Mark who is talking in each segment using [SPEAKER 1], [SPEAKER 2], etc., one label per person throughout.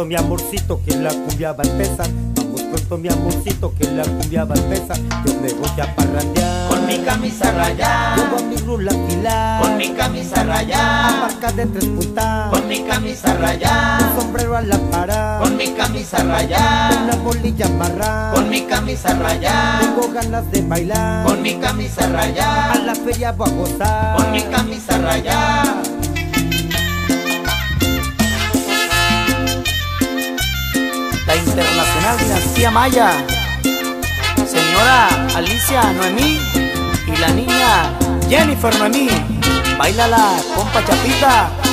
[SPEAKER 1] pronto, mi amorcito, que la cumbia va a empezar. Vamos pronto, mi amorcito, que la cumbia va a empezar. Yo me voy a parrandear.
[SPEAKER 2] Con mi camisa rayada,
[SPEAKER 1] Llevo a mi rula filar.
[SPEAKER 2] con mi camisa
[SPEAKER 1] A
[SPEAKER 2] rayada,
[SPEAKER 1] marca de tres puntas.
[SPEAKER 2] con mi camisa rayada,
[SPEAKER 1] Un sombrero a la para.
[SPEAKER 2] con mi camisa rayada,
[SPEAKER 1] Una bolilla amarrada.
[SPEAKER 2] con mi camisa rayada,
[SPEAKER 1] Tengo ganas de bailar.
[SPEAKER 2] con mi camisa
[SPEAKER 1] A
[SPEAKER 2] rayada,
[SPEAKER 1] la feria voy a gozar.
[SPEAKER 2] con mi camisa rayada.
[SPEAKER 3] Internacional Dinastía Maya, señora Alicia Noemí y la niña Jennifer Noemí. Bailala, compa Chapita.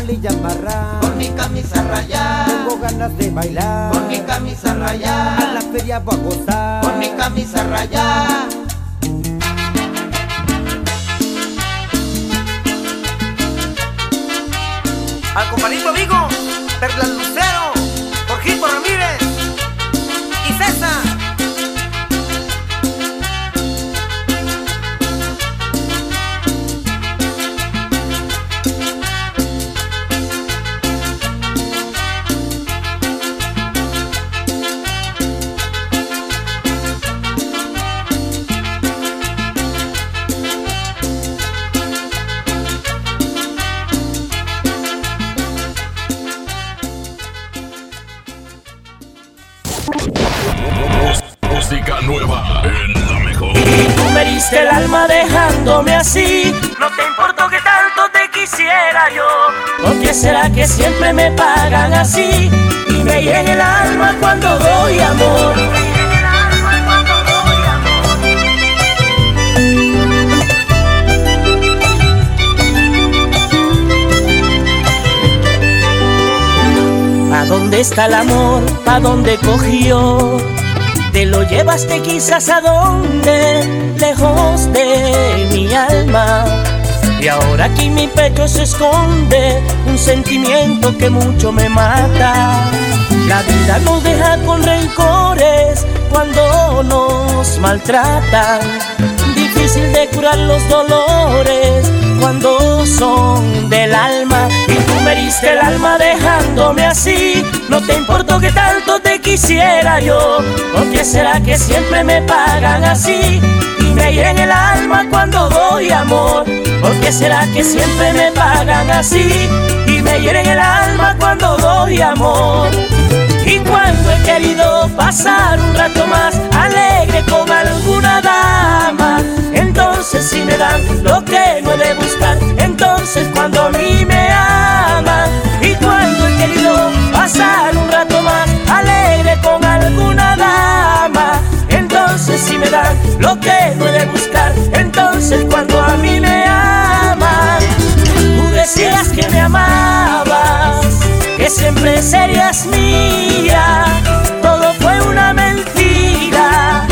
[SPEAKER 1] Amarrada.
[SPEAKER 2] con mi camisa rayada,
[SPEAKER 1] Tengo ganas de bailar.
[SPEAKER 2] con mi camisa
[SPEAKER 1] A
[SPEAKER 2] rayada,
[SPEAKER 1] la feria voy a gozar.
[SPEAKER 2] con mi camisa rayada. Al compadrito amigo, Perla
[SPEAKER 3] dejándome así. No te importó que tanto te quisiera yo. ¿Por qué será que siempre me pagan así? Y me llena el alma cuando doy amor. ¿A dónde está el amor? ¿A dónde cogió? Te lo llevaste quizás a donde, lejos de mi alma. Y ahora aquí mi pecho se esconde un sentimiento que mucho me mata. La vida nos deja con rencor maltratan. Difícil de curar los dolores cuando son del alma. Y tú me diste el alma dejándome así. No te importó que tanto quisiera yo. ¿Por qué será que siempre me pagan así? Y me hieren el alma cuando doy amor. ¿Por qué será que siempre me pagan así? Y me hieren el alma cuando doy amor. Y cuando he querido pasar un rato más alegre con alguna dama, entonces si me dan lo que no he de buscar, entonces cuando a mí me aman. Y cuando he querido pasar un rato más entonces si me dan lo que de buscar, entonces cuando a mí me aman. Tú decías que me amabas que siempre serías mía. Todo fue una mentira,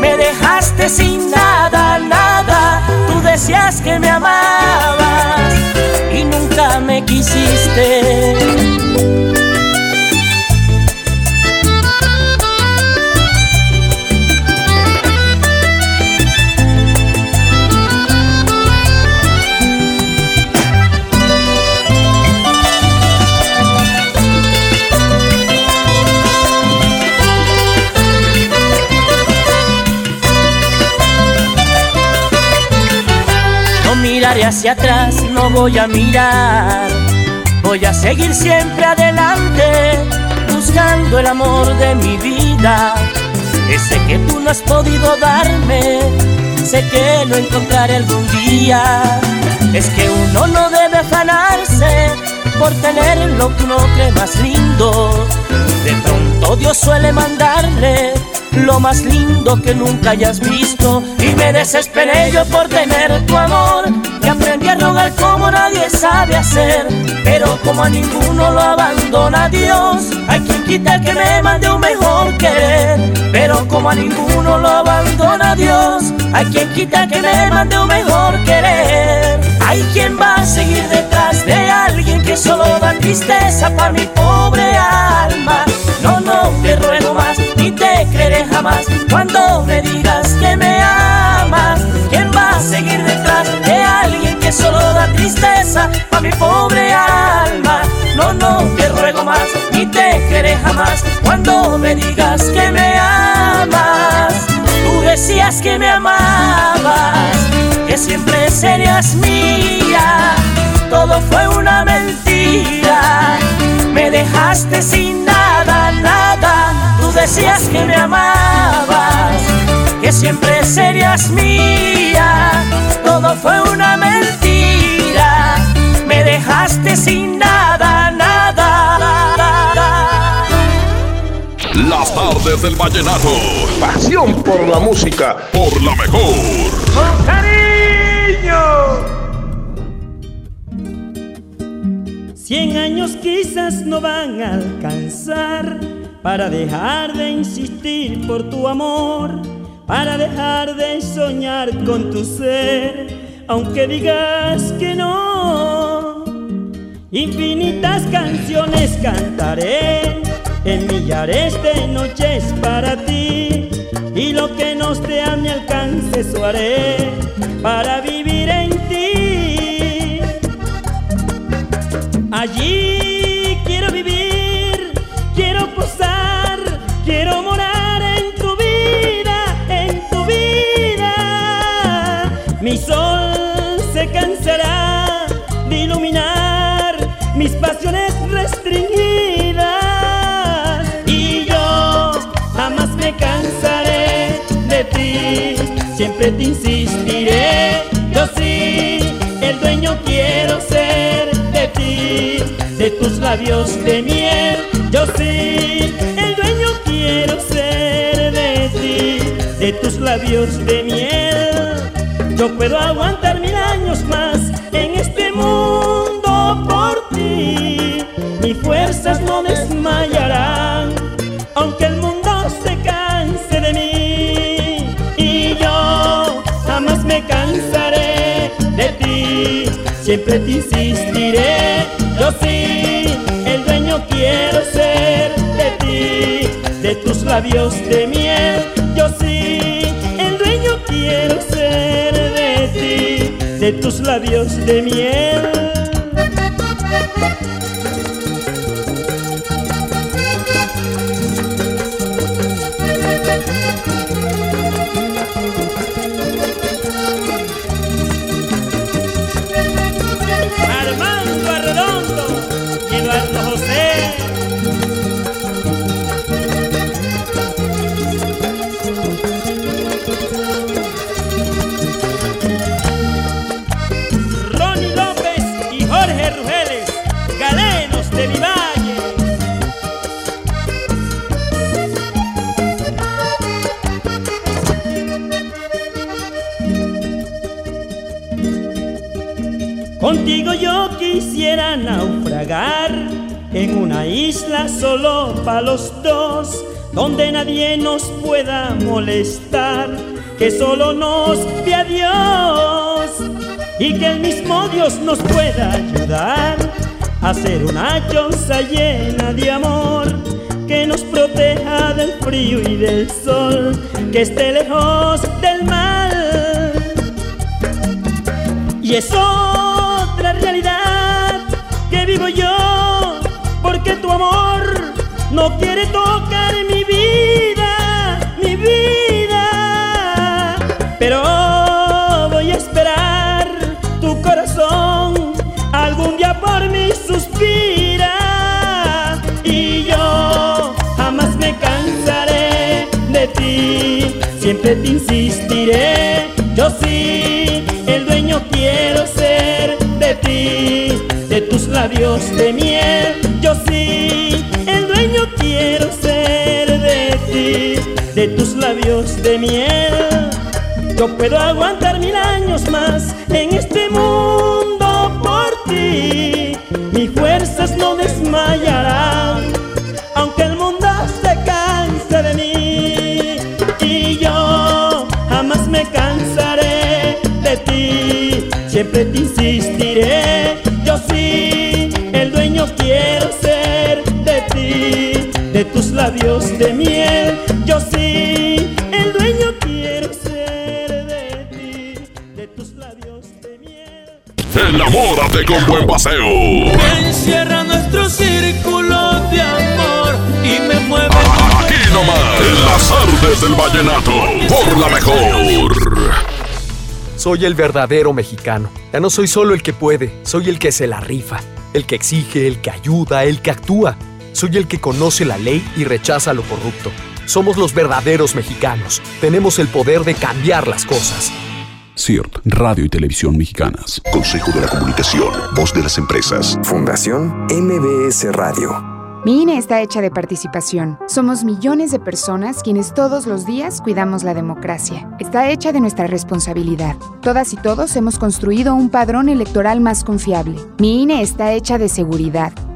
[SPEAKER 3] me dejaste sin nada, nada. Tú decías que me amabas y nunca me quisiste. Miraré hacia atrás, no voy a mirar. Voy a seguir siempre adelante, buscando el amor de mi vida. Ese que tú no has podido darme, sé que lo encontraré algún día. Es que uno no debe afanarse por tener lo que uno cree más lindo. De pronto Dios suele mandarle lo más lindo que nunca hayas visto. Y me desesperé yo por tener tu amor. Y aprendí a rogar como nadie sabe hacer. Pero como a ninguno lo abandona Dios, hay quien quita que me mande un mejor querer. Pero como a ninguno lo abandona Dios, hay quien quita que me mande un mejor querer. Hay quien va a seguir detrás de alguien que solo da tristeza para mi pobre alma. No, no te ruego más, ni te creeré jamás cuando me digas que me amas. ¿Quién va a seguir detrás de alguien que solo da tristeza para mi pobre alma? No, no te ruego más, ni te creeré jamás cuando me digas que me amas. Tú decías que me amabas, que siempre serías mía. Todo fue una mentira, me dejaste sin nada, decías que me amabas, que siempre serías mía. Todo fue una mentira, me dejaste sin nada, nada.
[SPEAKER 4] Las tardes del vallenato.
[SPEAKER 5] Pasión por la música.
[SPEAKER 4] Por la mejor.
[SPEAKER 6] ¡Con cariño! Cien años quizás no van a alcanzar para dejar de insistir por tu amor, para dejar de soñar con tu ser, aunque digas que no. Infinitas canciones cantaré en millares de noches para ti y lo que no esté a mi alcance eso haré para vivir en ti. Allí quiero morar en tu vida, en tu vida. Mi sol se cansará de iluminar mis pasiones restringidas. Y yo jamás me cansaré de ti, siempre te insistiré, yo sí, el dueño quiero ser de ti, de tus labios de miel, labios de miel. Yo puedo aguantar mil años más en este mundo por ti. Mis fuerzas no desmayarán, aunque el mundo se canse de mí. Y yo jamás me cansaré de ti, siempre te insistiré. Yo sí, el dueño quiero ser de ti, de tus labios de miel. De tus labios de miel. Solo para los dos, donde nadie nos pueda molestar, que solo nos vea Dios y que el mismo Dios nos pueda ayudar a hacer una choza llena de amor que nos proteja del frío y del sol, que esté lejos del mal. Y eso realidad que vivo yo, porque tu amor no quiere tocar mi vida, mi vida. Pero voy a esperar tu corazón, algún día por mí suspira. Y yo jamás me cansaré de ti, siempre te insistiré. Yo sí, el dueño quiero ser de ti, de tus labios de miel. Yo sí, de tus labios de miel. Yo puedo aguantar mil años más en este mundo por ti. Mis fuerzas no desmayarán, aunque el mundo se canse de mí. Y yo jamás me cansaré de ti, siempre te insistiré. Yo sí, el dueño quiero ser de ti, de tus labios de miel.
[SPEAKER 4] Con buen paseo.
[SPEAKER 7] Encierra nuestro círculo de amor y me mueve.
[SPEAKER 4] Aquí nomás, en las artes del vallenato, por la mejor.
[SPEAKER 8] Soy el verdadero mexicano. Ya no soy solo el que puede, soy el que se la rifa, el que exige, el que ayuda, el que actúa. Soy el que conoce la ley y rechaza lo corrupto. Somos los verdaderos mexicanos. Tenemos el poder de cambiar las cosas.
[SPEAKER 5] CIRT, Radio y Televisión Mexicanas.
[SPEAKER 9] Consejo de la Comunicación, Voz de las Empresas. Fundación MBS Radio.
[SPEAKER 10] Mi INE está hecha de participación. Somos millones de personas quienes todos los días cuidamos la democracia. Está hecha de nuestra responsabilidad. Todas y todos hemos construido un padrón electoral más confiable. Mi INE está hecha de seguridad.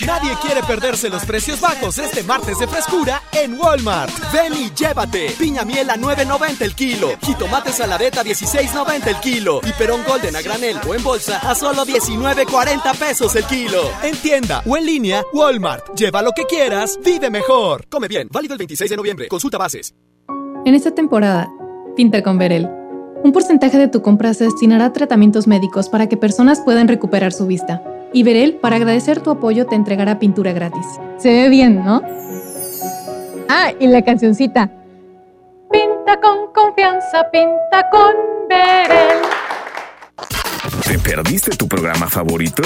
[SPEAKER 11] Nadie quiere perderse los precios bajos este martes de frescura en Walmart. Ven y llévate. Piña miel a 9.90 el kilo. Jitomate saladeta a 16.90 el kilo. Y perón golden a granel o en bolsa a solo 19.40 pesos el kilo. En tienda o en línea, Walmart. Lleva lo que quieras, vive mejor. Come bien. Válido el 26 de noviembre. Consulta bases.
[SPEAKER 12] En esta temporada, pinta con Verel. Un porcentaje de tu compra se destinará a tratamientos médicos para que personas puedan recuperar su vista. Y Verel, para agradecer tu apoyo, te entregará pintura gratis. Se ve bien, ¿no? Ah, y la cancioncita.
[SPEAKER 13] Pinta con confianza, pinta con Verel.
[SPEAKER 4] Te
[SPEAKER 9] ¿Perdiste tu programa favorito?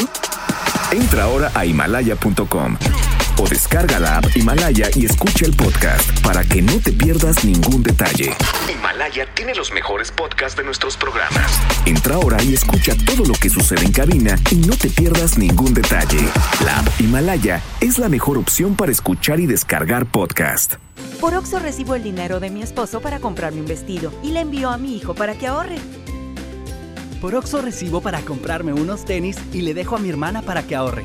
[SPEAKER 9] Entra ahora a himalaya.com o descarga la app Himalaya y escucha el podcast para que no te pierdas ningún detalle. Himalaya tiene los mejores podcasts de nuestros programas. Entra ahora y escucha todo lo que sucede en cabina y no te pierdas ningún detalle. La app Himalaya es la mejor opción para escuchar y descargar podcast.
[SPEAKER 14] Por Oxo recibo el dinero de mi esposo para comprarme un vestido y le envío a mi hijo para que ahorre.
[SPEAKER 15] Por Oxo recibo para comprarme unos tenis y le dejo a mi hermana para que ahorre.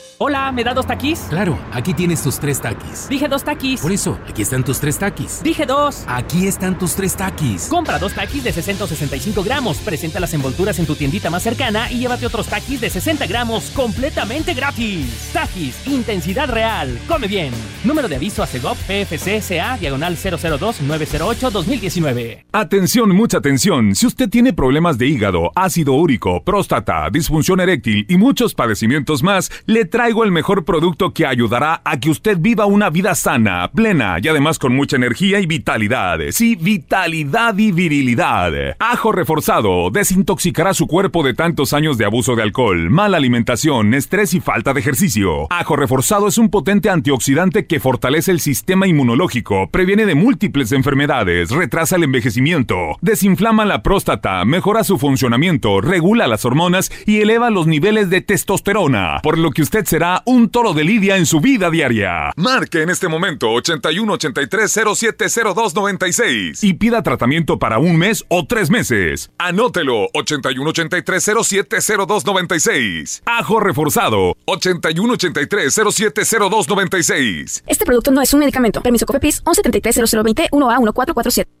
[SPEAKER 16] Hola, ¿me da dos taquis?
[SPEAKER 17] Claro, aquí tienes tus tres taquis.
[SPEAKER 16] Dije dos taquis.
[SPEAKER 17] Por eso, aquí están tus tres taquis.
[SPEAKER 16] Dije dos.
[SPEAKER 17] Aquí están tus tres taquis.
[SPEAKER 16] Compra dos taquis de 60 o 65 gramos, presenta las envolturas en tu tiendita más cercana y llévate otros taquis de 60 gramos completamente gratis. Taquis, intensidad real. Come bien. Número de aviso a CEGOP PFC CA diagonal 002-908-2019.
[SPEAKER 18] Atención, mucha atención. Si usted tiene problemas de hígado, ácido úrico, próstata, disfunción eréctil y muchos padecimientos más, le el mejor producto que ayudará a que usted viva una vida sana, plena y además con mucha energía y vitalidad. Sí, vitalidad y virilidad. Ajo reforzado desintoxicará su cuerpo de tantos años de abuso de alcohol, mala alimentación, estrés y falta de ejercicio. Ajo reforzado es un potente antioxidante que fortalece el sistema inmunológico, previene de múltiples enfermedades, retrasa el envejecimiento, desinflama la próstata, mejora su funcionamiento, regula las hormonas y eleva los niveles de testosterona, por lo que usted será un toro de lidia en su vida diaria. Marque en este momento 81 83 0702 96 y pida tratamiento para un mes o tres meses. Anótelo 81 83 0702 96. Ajo reforzado 81 83 0702 96.
[SPEAKER 19] Este producto no es un medicamento. Permiso COFEPRIS 1173 0020 1A 1447.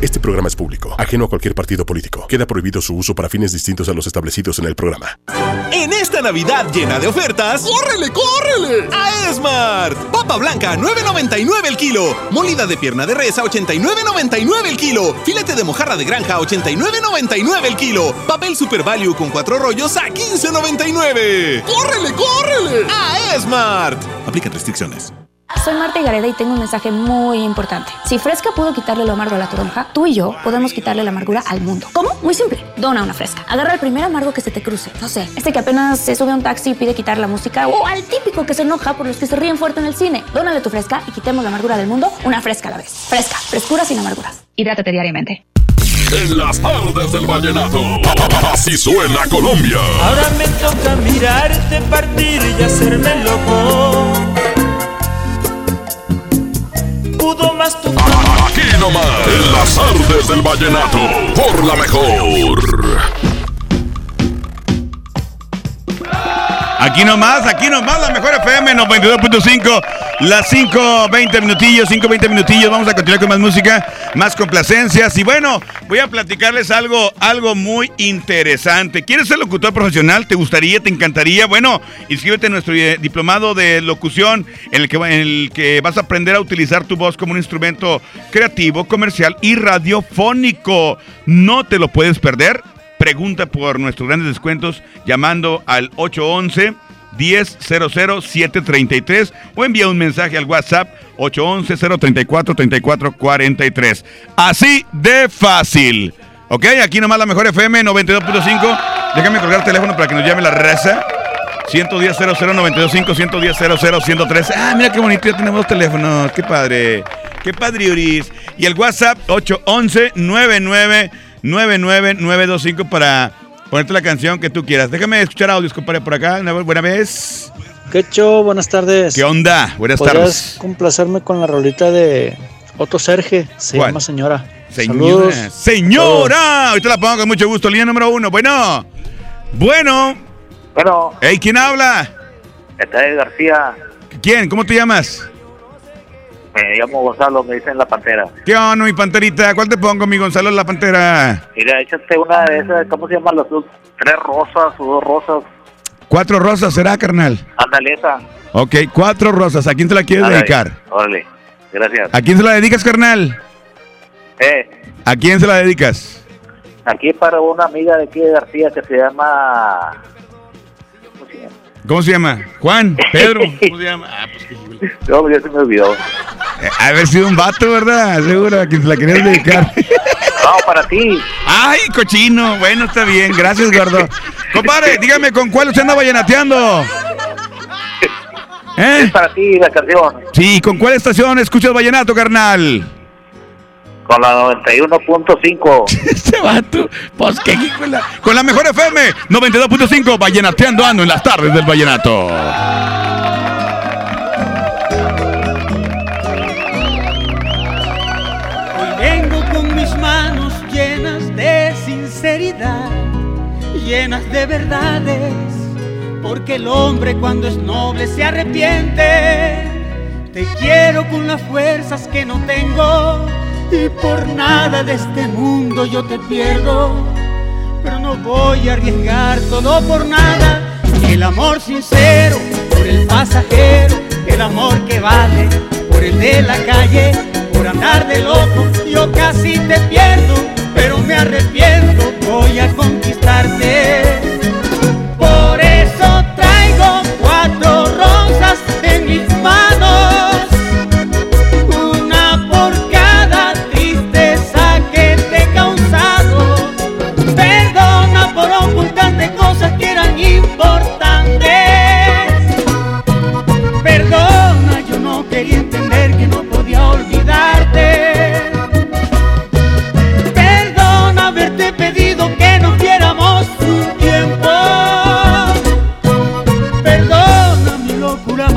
[SPEAKER 20] Este programa es público, ajeno a cualquier partido político. Queda prohibido su uso para fines distintos a los establecidos en el programa.
[SPEAKER 21] En esta Navidad llena de ofertas, ¡córrele, córrele! A Esmart. Papa blanca, 9.99 el kilo. Molida de pierna de res a 89.99 el kilo. Filete de mojarra de granja a 89.99 el kilo. Papel Super Value con cuatro rollos a 15.99. ¡Córrele, córrele! A Esmart. Aplican restricciones.
[SPEAKER 19] Soy Marta Gareda y tengo un mensaje muy importante. Si Fresca pudo quitarle lo amargo a la toronja, tú y yo podemos quitarle la amargura al mundo. ¿Cómo? Muy simple. Dona una Fresca. Agarra el primer amargo que se te cruce. No sé, este que apenas se sube a un taxi y pide quitar la música. O al típico que se enoja por los que se ríen fuerte en el cine. Dónale tu Fresca y quitemos la amargura del mundo una Fresca a la vez. Fresca. Frescura sin amarguras. Hidrátate diariamente.
[SPEAKER 4] En las tardes del vallenato. Así suena Colombia.
[SPEAKER 6] Ahora me toca mirarte partir y hacerme loco. Pudo más tu
[SPEAKER 4] Aquí nomás, en las tardes del vallenato, por la mejor.
[SPEAKER 22] Aquí nomás, aquí nomás, la mejor FM 92.5, las 5.20 minutillos, 5.20 minutillos, vamos a continuar con más música, más complacencias y bueno, voy a platicarles algo, algo muy interesante. ¿Quieres ser locutor profesional? ¿Te gustaría? ¿Te encantaría? Bueno, inscríbete en nuestro eh, diplomado de locución en el, que, en el que vas a aprender a utilizar tu voz como un instrumento creativo, comercial y radiofónico. No te lo puedes perder. Pregunta por nuestros grandes descuentos llamando al 811 1000 733 o envía un mensaje al WhatsApp 811 034 3443. Así de fácil. Ok, aquí nomás la mejor FM 92.5. Déjame colgar el teléfono para que nos llame la raza. 110 00925 110 103 Ah, mira qué bonito, ya tenemos teléfonos. Qué padre. Qué padre, Uris. Y el WhatsApp 811 99 99925 para ponerte la canción que tú quieras. Déjame escuchar audios, compadre, por acá. Una buena vez.
[SPEAKER 23] ¿Qué show? Buenas tardes.
[SPEAKER 22] ¿Qué onda? Buenas
[SPEAKER 23] ¿Podrías
[SPEAKER 22] tardes.
[SPEAKER 23] complacerme con la rolita de Otto Serge? Se
[SPEAKER 22] ¿Cuál?
[SPEAKER 23] llama Señora.
[SPEAKER 22] Señora.
[SPEAKER 23] Saludos.
[SPEAKER 22] Señora. Ahorita la pongo con mucho gusto. Línea número uno. Bueno. Bueno.
[SPEAKER 24] Bueno.
[SPEAKER 22] Hey, ¿quién habla?
[SPEAKER 24] Este es García.
[SPEAKER 22] ¿Quién? ¿Cómo te llamas?
[SPEAKER 25] Me llamo Gonzalo, me dicen la pantera.
[SPEAKER 22] ¿Qué onda, mi panterita? ¿Cuál te pongo, mi Gonzalo la pantera?
[SPEAKER 25] Mira, échate una de esas, ¿cómo se llaman las dos? Tres rosas o dos rosas.
[SPEAKER 22] Cuatro rosas será, carnal.
[SPEAKER 25] Ándale esa.
[SPEAKER 22] Ok, cuatro rosas. ¿A quién te la quieres dedicar?
[SPEAKER 25] Órale, gracias.
[SPEAKER 22] ¿A quién se la dedicas, carnal?
[SPEAKER 25] Eh,
[SPEAKER 22] ¿A quién se la dedicas?
[SPEAKER 25] aquí para una amiga de aquí de García que se llama...
[SPEAKER 22] ¿Cómo se llama? Juan, Pedro. ¿Cómo se llama? Ah, pues qué
[SPEAKER 25] No, ya se me olvidó.
[SPEAKER 22] Haber sido un vato, ¿verdad? Seguro, a quien se la querías dedicar.
[SPEAKER 25] No, para ti.
[SPEAKER 22] Ay, cochino. Bueno, está bien. Gracias, gordo. Compadre, dígame, ¿con cuál usted anda vallenateando? ¿Eh?
[SPEAKER 25] Es para ti la canción.
[SPEAKER 22] Sí, ¿con cuál estación escuchas vallenato, carnal?
[SPEAKER 25] Con la 91.5.
[SPEAKER 22] Este vato, pues qué hijo de la- Con la mejor FM, 92.5, vallenateando ando en las tardes del vallenato.
[SPEAKER 26] Llenas de verdades, porque el hombre cuando es noble se arrepiente. Te quiero con las fuerzas que no tengo y por nada de este mundo yo te pierdo. Pero no voy a arriesgar todo por nada. El amor sincero por el pasajero, el amor que vale por el de la calle, por andar de loco. Yo casi te pierdo, pero me arrepiento. Voy a conquistarte. Por eso traigo cuatro rosas en mis manos.
[SPEAKER 22] boulin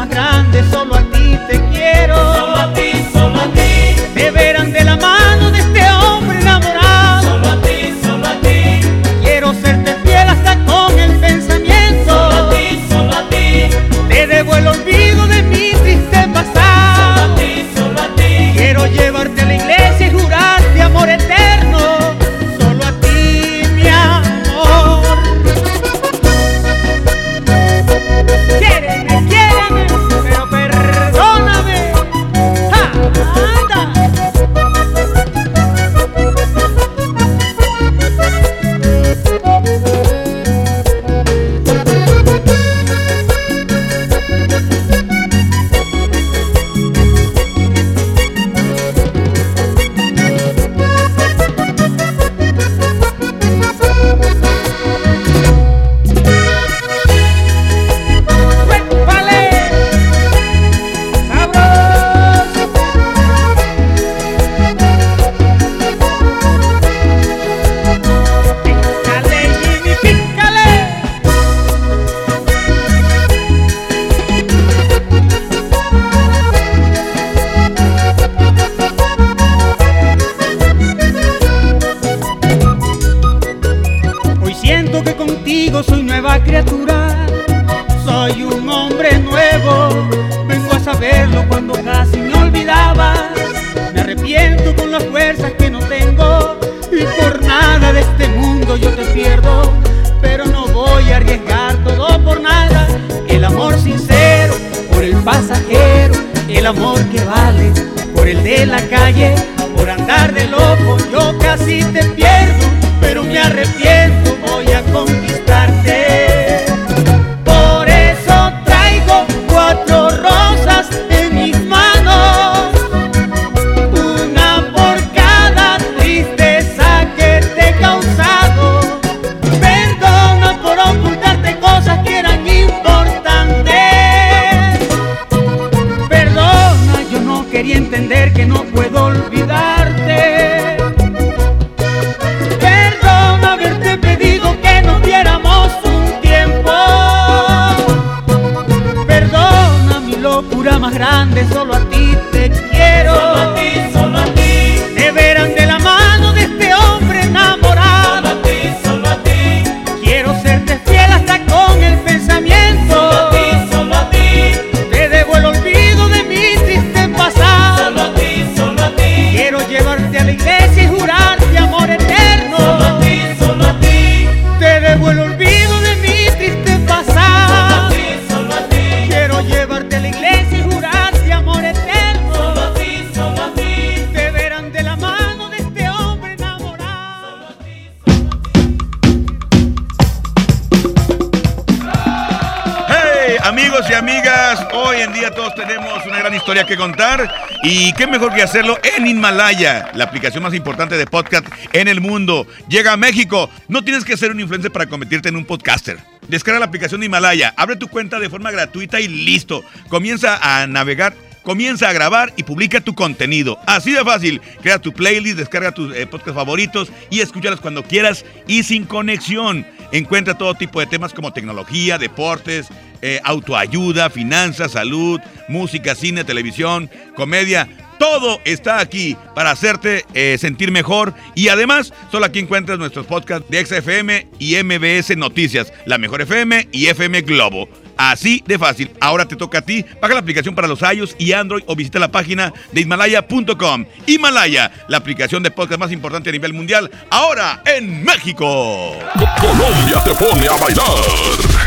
[SPEAKER 22] y qué mejor que hacerlo en Himalaya, la aplicación más importante de podcast en el mundo. Llega a México, no tienes que ser un influencer para convertirte en un podcaster. Descarga la aplicación de Himalaya, abre tu cuenta de forma gratuita y listo. Comienza a navegar Comienza a grabar y publica tu contenido. Así de fácil. Crea tu playlist, descarga tus eh, podcasts favoritos y escúchalos cuando quieras y sin conexión. Encuentra todo tipo de temas como tecnología, deportes, eh, autoayuda, finanzas, salud, música, cine, televisión, comedia. Todo está aquí para hacerte eh, sentir mejor y además solo aquí encuentras nuestros podcasts de XFM y MBS Noticias, la mejor FM y FM Globo. Así de fácil. Ahora te toca a ti. Baja la aplicación para los iOS y Android o visita la página de Himalaya.com. Himalaya, la aplicación de podcast más importante a nivel mundial, ahora en México.
[SPEAKER 4] Colombia te pone a bailar.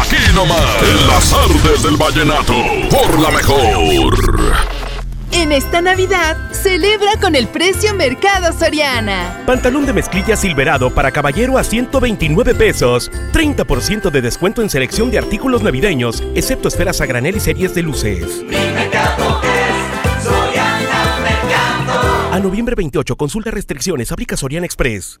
[SPEAKER 4] Aquí nomás, en las artes del vallenato, por la mejor.
[SPEAKER 27] En esta Navidad, celebra con el precio Mercado Soriana.
[SPEAKER 28] Pantalón de mezclilla silverado para caballero a 129 pesos. 30% de descuento en selección de artículos navideños, excepto esferas a granel y series de luces. A noviembre 28, consulta restricciones, aplica Soriana Express.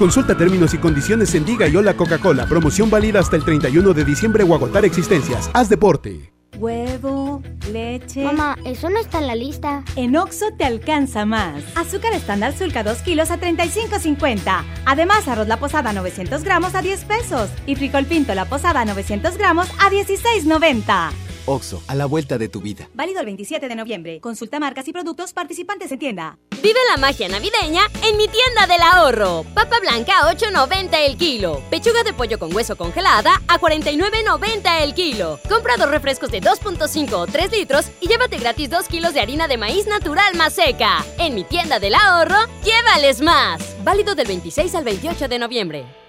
[SPEAKER 29] Consulta términos y condiciones en Diga y Hola Coca-Cola. Promoción válida hasta el 31 de diciembre o agotar existencias. Haz deporte.
[SPEAKER 30] Huevo, leche.
[SPEAKER 31] Mamá, eso no está en la lista.
[SPEAKER 30] En Oxo te alcanza más. Azúcar estándar Sulca 2 kilos a 35.50. Además, arroz la posada 900 gramos a 10 pesos. Y frijol pinto la posada 900 gramos a 16.90.
[SPEAKER 32] Oxo, a la vuelta de tu vida.
[SPEAKER 30] Válido el 27 de noviembre. Consulta marcas y productos participantes en tienda.
[SPEAKER 33] Vive la magia navideña en mi tienda del ahorro. Papa blanca a 8.90 el kilo. Pechuga de pollo con hueso congelada a 49.90 el kilo. Compra dos refrescos de 2.5 o 3 litros y llévate gratis 2 kilos de harina de maíz natural más seca. En mi tienda del ahorro, llévales más. Válido del 26 al 28 de noviembre.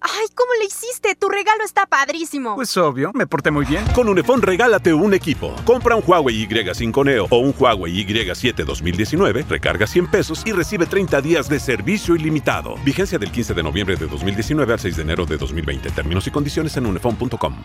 [SPEAKER 34] ¡Ay, cómo le hiciste! Tu regalo está padrísimo.
[SPEAKER 35] Pues obvio, me porté muy bien.
[SPEAKER 36] Con Unifón regálate un equipo. Compra un Huawei Y5 Neo o un Huawei Y7 2019, recarga 100 pesos y recibe 30 días de servicio ilimitado. Vigencia del 15 de noviembre de 2019 al 6 de enero de 2020. Términos y condiciones en unifón.com.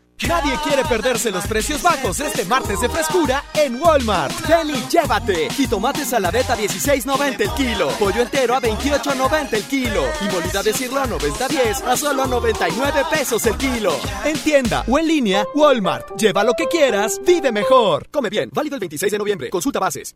[SPEAKER 11] Nadie quiere perderse los precios bajos este martes de frescura en Walmart. Ven y llévate. Jitomate saladeta 16.90 el kilo. Pollo entero a 28.90 el kilo. Y molida de cirlo a 90.10 a solo 99 pesos el kilo. En tienda o en línea, Walmart. Lleva lo que quieras, vive mejor. Come bien. Válido el 26 de noviembre. Consulta bases.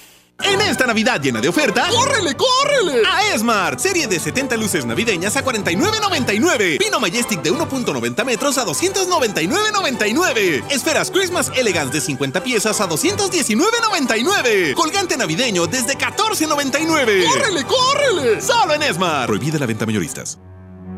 [SPEAKER 21] En esta Navidad llena de ofertas, ¡córrele, córrele! A Esmart, serie de 70 luces navideñas a 49.99. Pino Majestic de 1.90 metros a 299.99. Esferas Christmas Elegance de 50 piezas a 219.99. Colgante navideño desde 14.99. ¡Córrele, córrele! Solo en Esmart. Prohibida la venta mayoristas.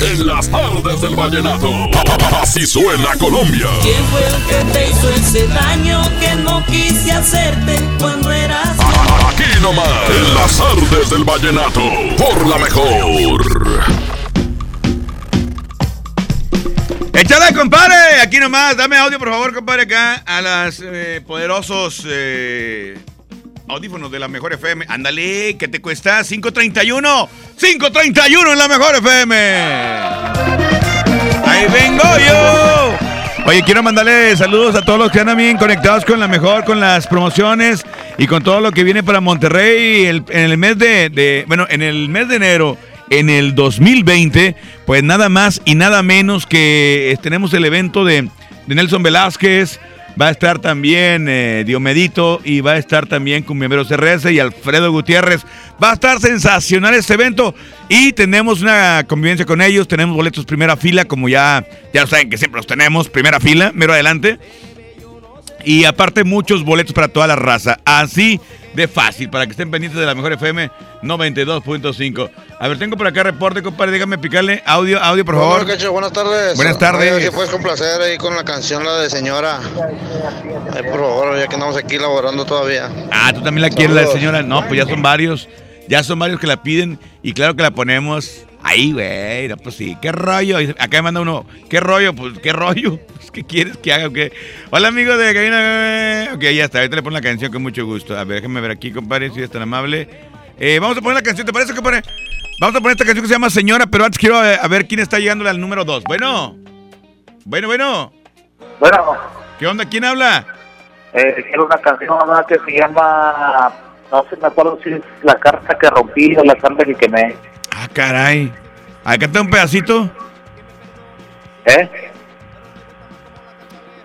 [SPEAKER 4] En las tardes del vallenato. Así suena Colombia.
[SPEAKER 6] ¿Quién fue el que te hizo ese daño que no quise hacerte cuando eras
[SPEAKER 4] Aquí nomás. En las tardes del vallenato. Por la mejor.
[SPEAKER 22] Échale, compadre. Aquí nomás. Dame audio, por favor, compadre, acá a las eh, poderosos eh, audífonos de la mejor FM. Ándale, ¿qué te cuesta? 531. 531 en la mejor FM. Ahí vengo yo. Oye, quiero mandarle saludos a todos los que andan bien conectados con la mejor, con las promociones y con todo lo que viene para Monterrey en el mes de, bueno, en el mes de enero, en el 2020, pues nada más y nada menos que tenemos el evento de Nelson Velázquez, va a estar también eh, Diomedito y va a estar también con Miembros RS y Alfredo Gutiérrez. Va a estar sensacional este evento y tenemos una convivencia con ellos, tenemos boletos primera fila, como ya, ya lo saben que siempre los tenemos, primera fila, mero adelante. Y aparte muchos boletos para toda la raza. Así de fácil, para que estén pendientes de la mejor FM 92.5. A ver, tengo por acá reporte, compadre, déjame picarle audio, audio, por favor.
[SPEAKER 37] Buenas tardes.
[SPEAKER 22] Buenas tardes.
[SPEAKER 37] Oye, si puedes complacer ahí con la canción, la de señora. Ay, por favor, ya que andamos aquí laborando todavía.
[SPEAKER 22] Ah, tú también la quieres, la de señora. No, pues ya son varios. Ya son varios que la piden y claro que la ponemos ahí, güey. No, pues sí, qué rollo. Y Acá me manda uno, ¿qué rollo? Pues, ¿qué rollo? Pues, ¿Qué quieres que haga o qué? Hola, amigo de Cabina. Ok, ya está. Ahorita le pongo la canción con mucho gusto. A ver, déjame ver aquí, compadre, si es tan amable. Eh, vamos a poner la canción, ¿te parece, compadre? Vamos a poner esta canción que se llama Señora, pero antes quiero eh, a ver quién está llegando al número 2. Bueno. Bueno, bueno.
[SPEAKER 24] Bueno.
[SPEAKER 22] ¿Qué onda? ¿Quién habla?
[SPEAKER 24] Eh, quiero una canción que se llama, no sé, me acuerdo si es La carta que rompí o La carta que quemé.
[SPEAKER 22] Ah, caray. Acá está un pedacito.
[SPEAKER 24] ¿Eh?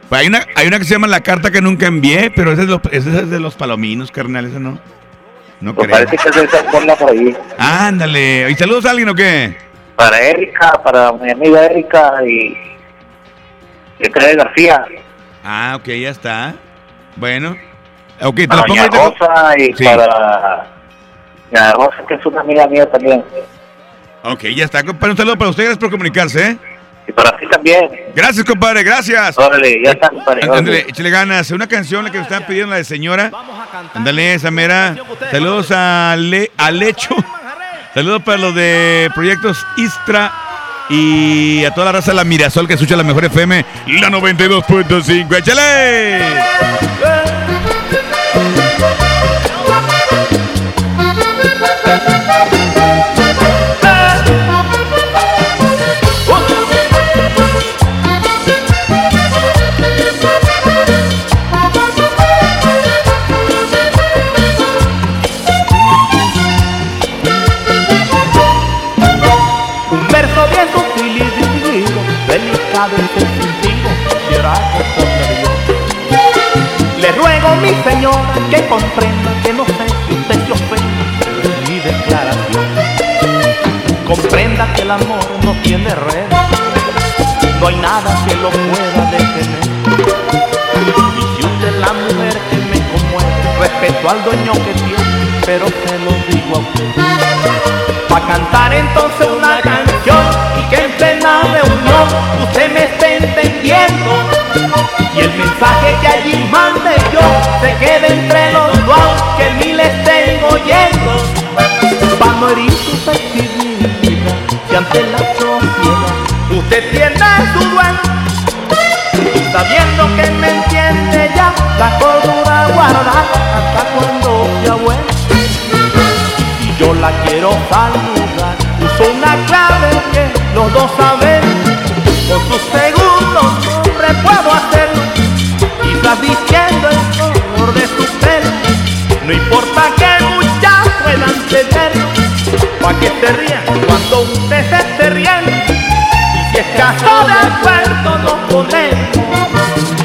[SPEAKER 22] Pues hay una, hay una que se llama La carta que nunca envié, pero esa es, lo- esa es de los palominos, carnal, esa no. No
[SPEAKER 24] Pues
[SPEAKER 22] creo.
[SPEAKER 24] parece que es de esa forma por ahí.
[SPEAKER 22] Ándale. ¿Y saludos a alguien o qué?
[SPEAKER 24] Para Erika, para mi amiga Erika y Efraín García.
[SPEAKER 22] Ah, ok, ya está. Bueno. Ok, te
[SPEAKER 24] Para
[SPEAKER 22] la pongo.
[SPEAKER 24] Rosa y
[SPEAKER 22] Sí.
[SPEAKER 24] para Rosa, que es una amiga mía también.
[SPEAKER 22] Ok, ya está, compadre. Un saludo para ustedes por comunicarse, ¿eh?
[SPEAKER 24] Y para ti también.
[SPEAKER 22] Gracias, compadre, gracias.
[SPEAKER 24] Órale, ya está, compadre.
[SPEAKER 22] Ándale, échale ganas. Una canción la que me están pidiendo, la de señora. Ándale, esa mera. Saludos a, Le, a Lecho. Saludos para los de Proyectos Istra. Y a toda la raza de la Mirasol que escucha la mejor FM, la 92.5. ¡Échale!
[SPEAKER 38] Le ruego, mi señora, que comprenda que no sé si usted se mi declaración. Comprenda que el amor no tiene red, no hay nada que lo pueda detener. Y si usted es la mujer que me conmueve, respeto al dueño que tiene, pero se lo digo a usted. Pa' cantar entonces una canción usted me esté entendiendo. Y el mensaje que allí mande yo se quede entre los dos que mil estén oyendo. Pa' no herir su sensibilidad si ante la sociedad usted tiene su dueño y sabiendo que me entiende ya la cordura guardada hasta cuando sea bueno. Quiero saludar. Una clave que los dos saben. Con sus segundos hombre puedo hacerlo. Quizás diciendo el color de su pelo. No importa que muchas puedan tenerlo. Pa' que se rían cuando usted se riendo. Y si es caso de acuerdo nos ponemos.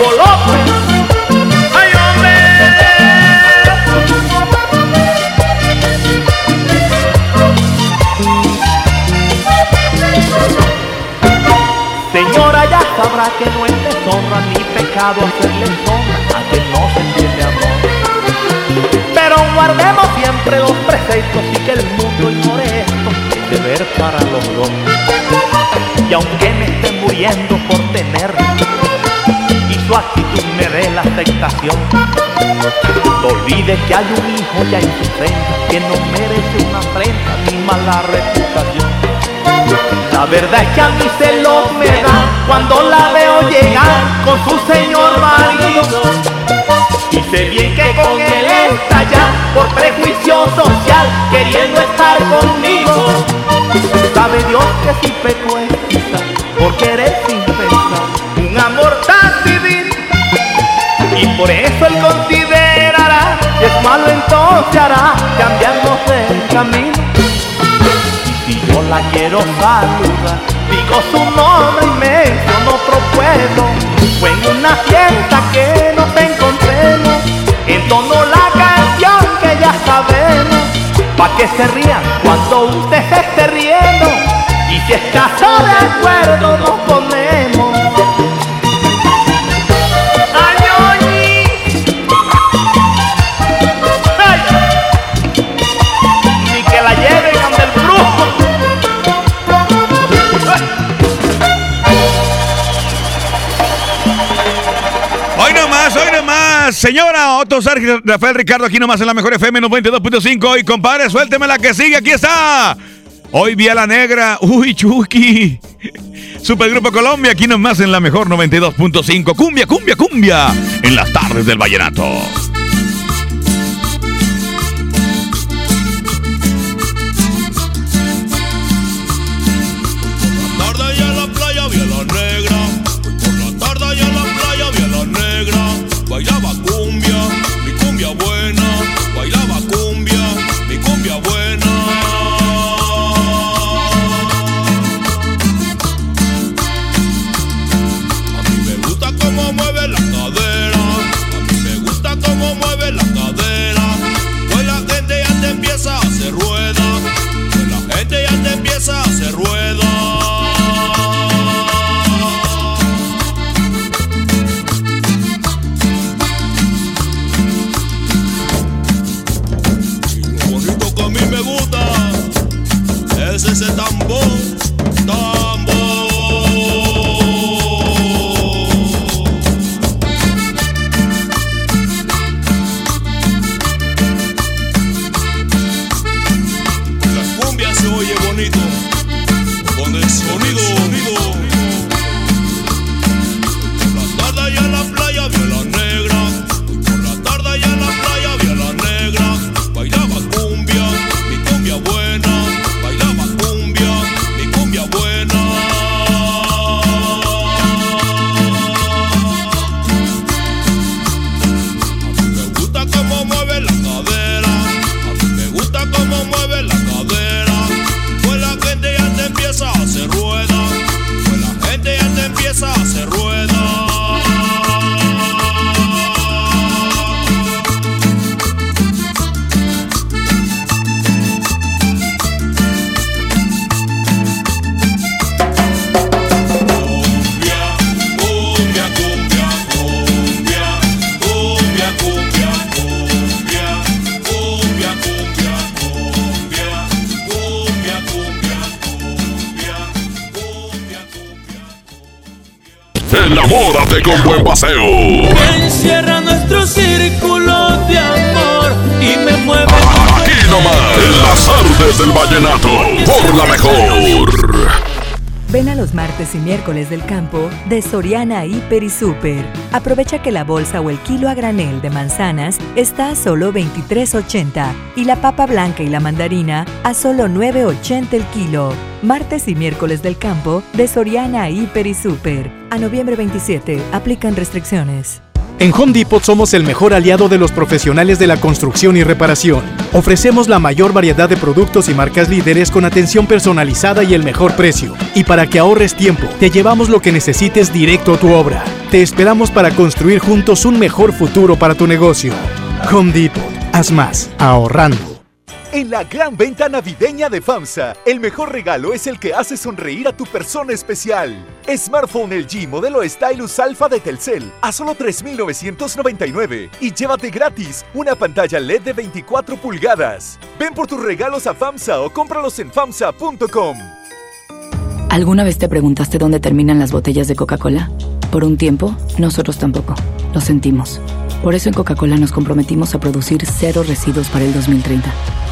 [SPEAKER 38] Pitufo López. ¡Ay, hombre! Señora, ya sabrá que no es deshonra ni pecado hacerle sombra a quien no se entiende amor. Pero guardemos siempre los preceptos y que el mundo ignore esto, es deber para los dos. Y aunque me esté muriendo por tenerlo, y su actitud me dé la aceptación, no olvide que hay un hijo ya en su frente que no merece una afrenta ni mala reputación. La verdad es que a mí celos me da cuando la veo llegar con su señor marido. Y sé bien que con él está ya por prejuicio social queriendo estar conmigo. Sabe Dios que si peco es quizá por querer sin Y por eso él considerará que es malo entonces hará cambiarnos el camino. Si yo la quiero saludar, digo su nombre y menciono otro pueblo. Fue en una fiesta que nos encontremos, entonó la canción que ya sabemos, pa' que se rían cuando usted se esté riendo. Y si es caso de acuerdo nos ponemos.
[SPEAKER 22] Señora Otto Sergio Rafael Ricardo, aquí nomás en la mejor FM 92.5. Y compadre, suélteme la que sigue, aquí está. Hoy Vía la Negra. Uy, Chucky. Supergrupo Colombia, aquí nomás en la mejor 92.5. Cumbia, cumbia, cumbia. En las tardes del vallenato.
[SPEAKER 4] Del vallenato, por la mejor.
[SPEAKER 10] Ven a los martes y miércoles del campo de Soriana Hiper y Super. Aprovecha que la bolsa o el kilo a granel de manzanas está a solo 23.80 y la papa blanca y la mandarina a solo 9.80 el kilo. Martes y miércoles del campo de Soriana Hiper y Super. A noviembre 27 aplican restricciones.
[SPEAKER 39] En Home Depot somos el mejor aliado de los profesionales de la construcción y reparación. Ofrecemos la mayor variedad de productos y marcas líderes con atención personalizada y el mejor precio. Y para que ahorres tiempo, te llevamos lo que necesites directo a tu obra. Te esperamos para construir juntos un mejor futuro para tu negocio. Home Depot. Haz más, ahorrando.
[SPEAKER 40] En la gran venta navideña de FAMSA, el mejor regalo es el que hace sonreír a tu persona especial. Smartphone LG modelo Stylus Alpha de Telcel a solo 3.999 y llévate gratis una pantalla LED de 24 pulgadas. Ven por tus regalos a FAMSA o cómpralos en FAMSA.com.
[SPEAKER 41] ¿Alguna vez te preguntaste dónde terminan las botellas de Coca-Cola? Por un tiempo, nosotros tampoco. Lo sentimos. Por eso en Coca-Cola nos comprometimos a producir cero residuos para el 2030.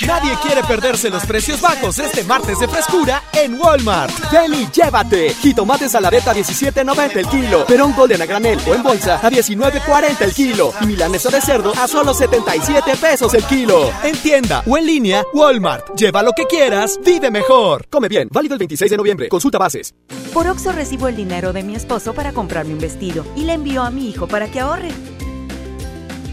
[SPEAKER 11] Nadie quiere perderse los precios bajos este martes de frescura en Walmart. Ven y llévate. Jitomates a 17.90 el kilo. Perón golden a granel o en bolsa a 19.40 el kilo. Y milanesa de cerdo a solo 77 pesos el kilo. En tienda o en línea, Walmart. Lleva lo que quieras, vive mejor. Come bien, válido el 26 de noviembre. Consulta bases.
[SPEAKER 42] Por Oxo recibo el dinero de mi esposo para comprarme un vestido y le envío a mi hijo para que ahorre.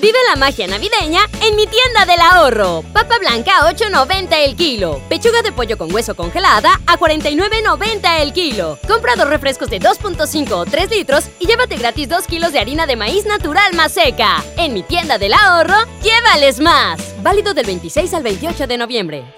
[SPEAKER 33] Vive la magia navideña en mi tienda del ahorro. Papa blanca a 8.90 el kilo. Pechuga de pollo con hueso congelada a 49.90 el kilo. Compra dos refrescos de 2.5 o 3 litros y llévate gratis 2 kilos de harina de maíz natural más seca. En mi tienda del ahorro, llévales más. Válido del 26 al 28 de noviembre.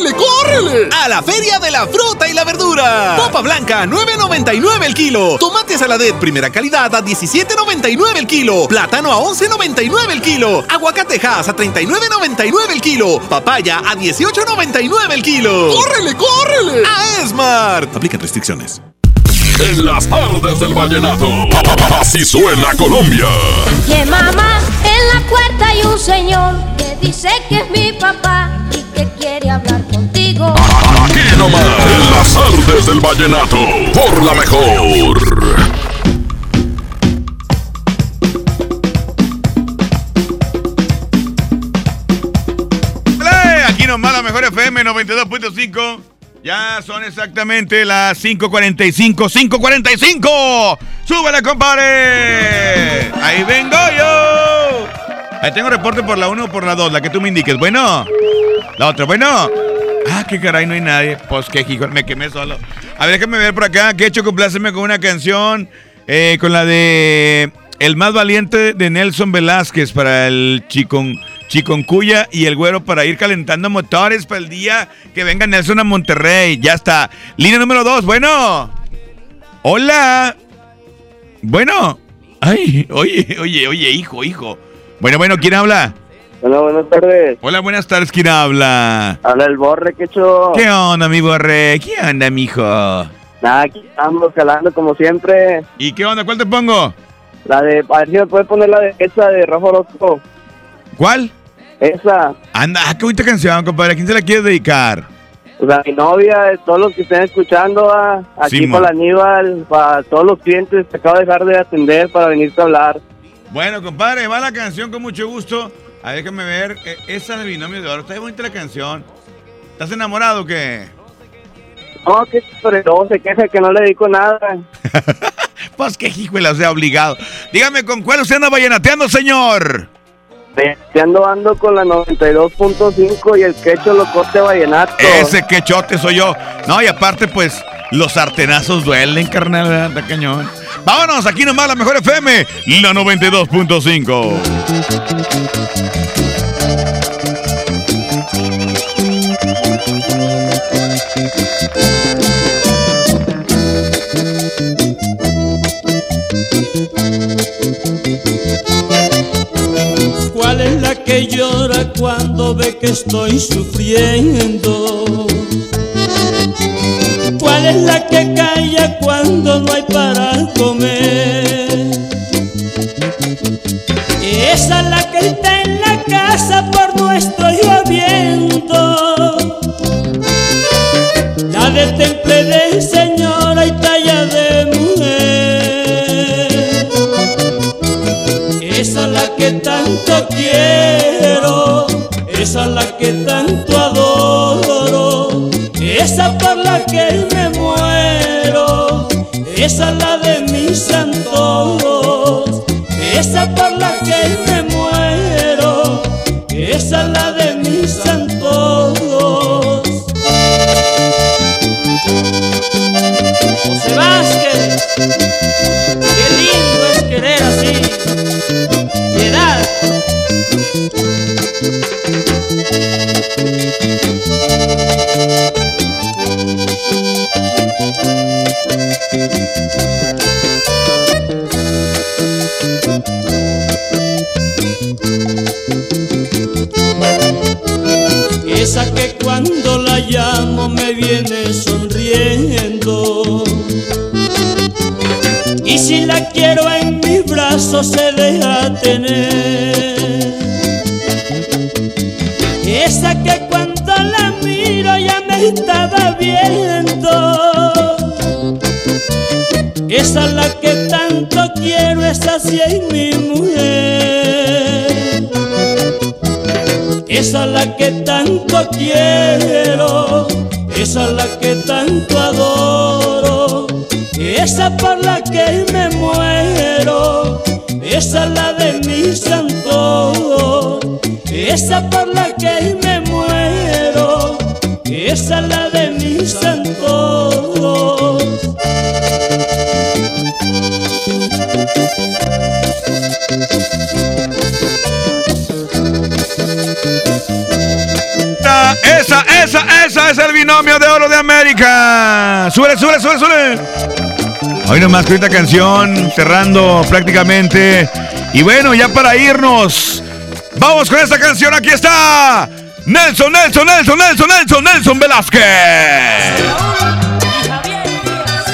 [SPEAKER 21] A la Feria de la Fruta y la Verdura. Papa blanca, 9.99 el kilo. Tomate saladet primera calidad a 17.99 el kilo. Plátano a 11.99 el kilo. Aguacatejas a 39.99 el kilo. Papaya a 18.99 el kilo. ¡Córrele, córrele! A Esmart. Aplican restricciones.
[SPEAKER 4] En las tardes del vallenato, así suena Colombia.
[SPEAKER 43] Que mamá, en la puerta hay un señor que dice que es mi papá y que quiere hablar contigo.
[SPEAKER 4] Aquí nomás, en las artes del vallenato, por la mejor.
[SPEAKER 22] FM 92.5. Ya son exactamente las 5.45. ¡5.45! ¡Súbele, compadre! ¡Ahí vengo yo! Ahí tengo reporte por la 1 o por la 2, la que tú me indiques. Bueno, la otra, bueno. Ah, qué caray, no hay nadie. Pues qué hijo, me quemé solo. A ver, déjame ver por acá. Que he hecho compláceme con una canción. eh, con la de El más valiente de Nelson Velázquez para el chicon, Chiconcuya y el güero para ir calentando motores para el día que venga Nelson a Monterrey. Ya está. Línea número 2, bueno. Hola. Bueno. Ay, oye, oye, oye, hijo, hijo. Bueno, bueno, ¿quién habla?
[SPEAKER 44] Hola, buenas tardes.
[SPEAKER 22] Hola, buenas tardes, ¿quién habla?
[SPEAKER 44] Habla el borre, que hecho.
[SPEAKER 22] ¿Qué onda, mi borre? ¿Qué onda, mijo?
[SPEAKER 44] Nada, aquí estamos calando como siempre.
[SPEAKER 22] ¿Y qué onda? ¿Cuál te pongo?
[SPEAKER 44] La de, a ver si me puedes poner la de esa de Rafa Orozco.
[SPEAKER 22] ¿Cuál?
[SPEAKER 44] Esa.
[SPEAKER 22] Anda, qué bonita canción, compadre. ¿A quién se la quieres dedicar?
[SPEAKER 44] Pues a mi novia, a todos los que estén escuchando, ah, aquí para la Aníbal, para todos los clientes que acabo de dejar de atender para venirte a hablar.
[SPEAKER 22] Bueno, compadre, va la canción con mucho gusto. A ver, déjame ver. eh, esa de Binomio de Oro. Está bonita la canción. ¿Estás enamorado o qué?
[SPEAKER 44] No, que sobre todo se queja que no le dedico nada.
[SPEAKER 22] Pues qué hijuela, sea, obligado. Dígame, ¿con cuál usted anda vallenateando, señor?
[SPEAKER 44] Te ando con la 92.5 y el quecho locote vallenato.
[SPEAKER 22] Ese quechote soy yo. No, y aparte, pues, los sartenazos duelen, carnal, ¿verdad? Cañón. Vámonos, aquí nomás la mejor FM, la 92.5.
[SPEAKER 6] que llora cuando ve que estoy sufriendo? ¿Cuál es la que calla cuando no hay para comer? Esa es la que está en la casa por nuestro lloviendo. La de temple de señora y talla de mujer. Esa es la que tanto quiero, la que me muero, esa es la de mis santos, esa por la que me muero, esa es la de mis santos. José Vázquez, qué lindo es querer así. Piedad. Esa que cuando la llamo me viene sonriendo. Y si la quiero en mis brazos se deja tener. Esa que cuando la miro ya me estaba viendo. Esa es la que tanto quiero, esa sí es mi mujer. Esa es la que tanto quiero, esa es la que tanto adoro, esa por la que me muero, esa es la de mi santo, esa por la que me muero, esa es la de mi santo.
[SPEAKER 22] Esa, esa, esa, es el binomio de oro de América. Sube, sube, sube, sube. Hoy nomás con esta canción, cerrando prácticamente. Y bueno, ya para irnos, vamos con esta canción. Aquí está Nelson, Nelson, Nelson, Nelson, Nelson, Nelson Velázquez.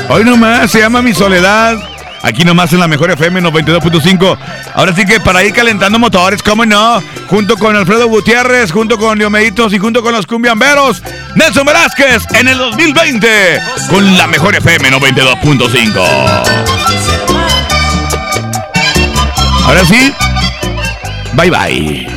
[SPEAKER 22] Hoy nomás se llama Mi Soledad. Aquí nomás en la mejor FM 92.5. Ahora sí que para ir calentando motores, ¿cómo no? Junto con Alfredo Gutiérrez, junto con Diomeditos y junto con los cumbiamberos. Nelson Velázquez en el 2020 con la mejor FM 92.5. Ahora sí, bye bye.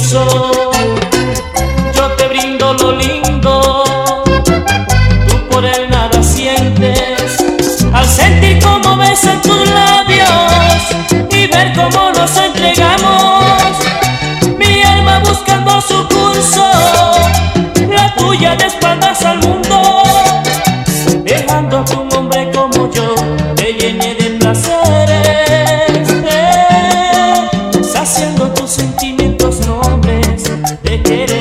[SPEAKER 3] Yo te brindo lo lindo, tú por él nada sientes. Al sentir cómo besan tus labios y ver cómo nos entregamos, mi alma buscando su curso, la tuya de espaldas al mundo. te.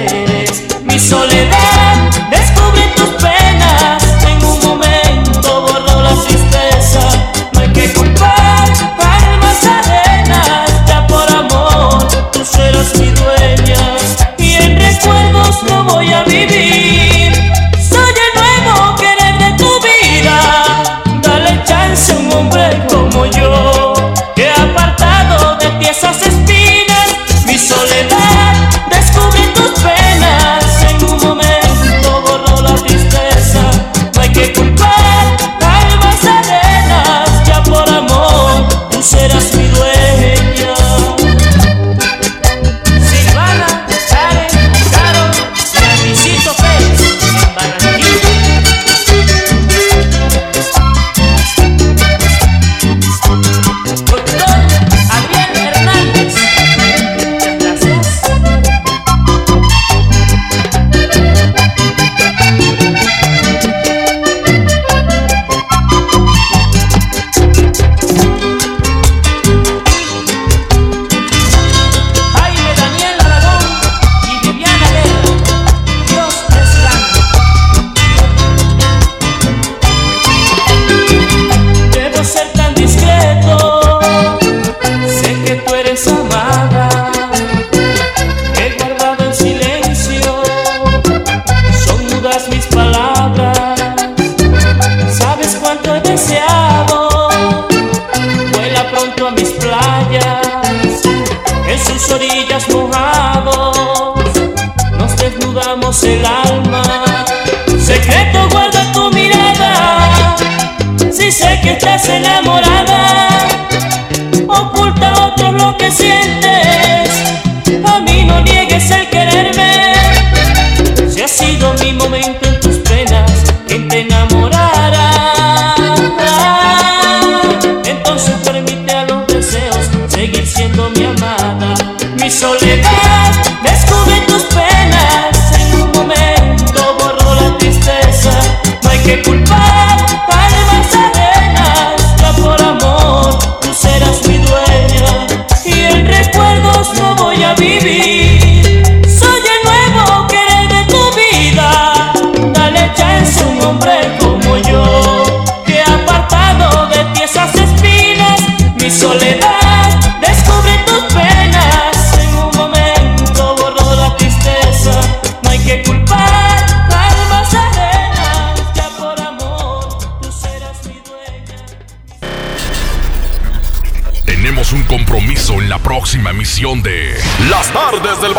[SPEAKER 3] el alma. que
[SPEAKER 4] culpa